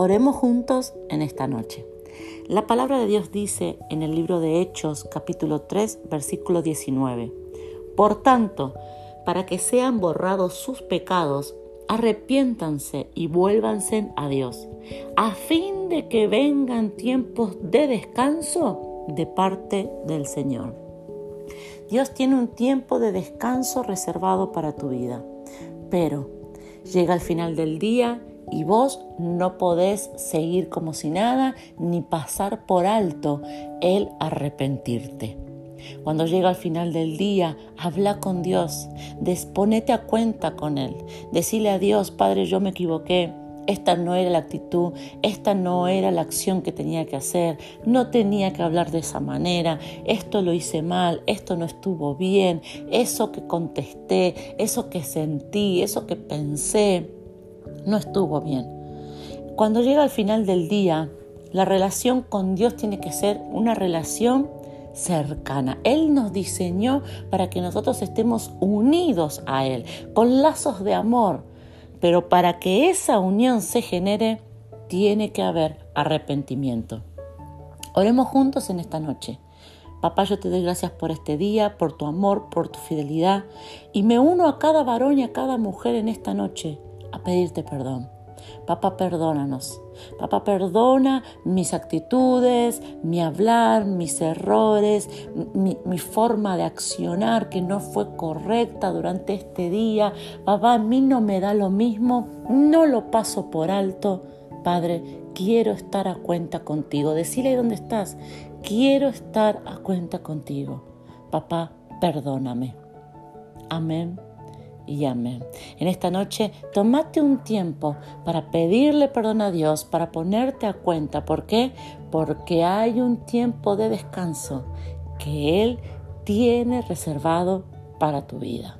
Oremos juntos en esta noche. La palabra de Dios dice en el libro de Hechos capítulo 3 versículo 19. Por tanto, para que sean borrados sus pecados, arrepiéntanse y vuélvanse a Dios, a fin de que vengan tiempos de descanso de parte del Señor. Dios tiene un tiempo de descanso reservado para tu vida, pero llega el final del día y vos no podés seguir como si nada ni pasar por alto el arrepentirte. Cuando llega al final del día, habla con Dios, desponete a cuenta con Él, decile a Dios, Padre, yo me equivoqué, esta no era la actitud, esta no era la acción que tenía que hacer, no tenía que hablar de esa manera, esto lo hice mal, esto no estuvo bien, eso que contesté, eso que sentí, eso que pensé, no estuvo bien. Cuando llega al final del día, la relación con Dios tiene que ser una relación cercana. Él nos diseñó para que nosotros estemos unidos a Él, con lazos de amor. Pero para que esa unión se genere, tiene que haber arrepentimiento. Oremos juntos en esta noche. Papá, yo te doy gracias por este día, por tu amor, por tu fidelidad, y me uno a cada varón y a cada mujer en esta noche a pedirte perdón. Papá, perdónanos. Papá, perdona mis actitudes, mi hablar, mis errores, mi, forma de accionar que no fue correcta durante este día. Papá, a mí no me da lo mismo, no lo paso por alto. Padre, quiero estar a cuenta contigo. Decile dónde estás. Quiero estar a cuenta contigo. Papá, perdóname. Amén y amén. En esta noche, tomate un tiempo para pedirle perdón a Dios, para ponerte a cuenta. ¿Por qué? Porque hay un tiempo de descanso que Él tiene reservado para tu vida.